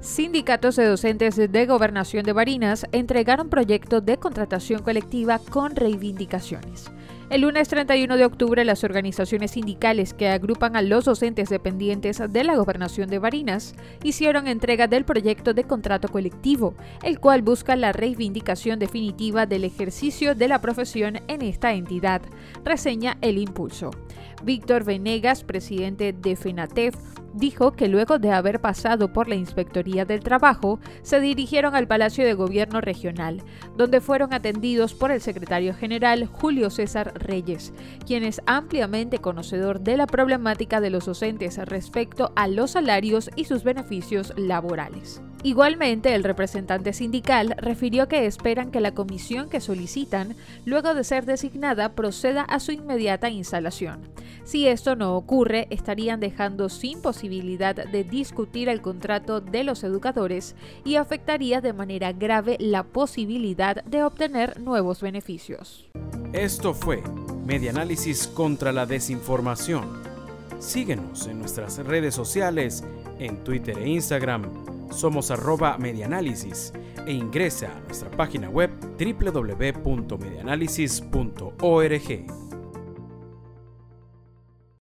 Sindicatos de docentes de Gobernación de Barinas entregaron proyectos de contratación colectiva con reivindicaciones. El lunes 31 de octubre, las organizaciones sindicales que agrupan a los docentes dependientes de la gobernación de Barinas hicieron entrega del proyecto de contrato colectivo, el cual busca la reivindicación definitiva del ejercicio de la profesión en esta entidad, reseña El Impulso. Víctor Venegas, presidente de FENATEF, dijo que luego de haber pasado por la Inspectoría del Trabajo, se dirigieron al Palacio de Gobierno Regional, donde fueron atendidos por el secretario general Julio César Reyes, quien es ampliamente conocedor de la problemática de los docentes respecto a los salarios y sus beneficios laborales. Igualmente, el representante sindical refirió que esperan que la comisión que solicitan, luego de ser designada, proceda a su inmediata instalación. Si esto no ocurre, estarían dejando sin posibilidad de discutir el contrato de los educadores y afectaría de manera grave la posibilidad de obtener nuevos beneficios. Esto fue Medianálisis contra la Desinformación. Síguenos en nuestras redes sociales, en Twitter e Instagram somos arroba medianálisis e ingresa a nuestra página web www.medianálisis.org.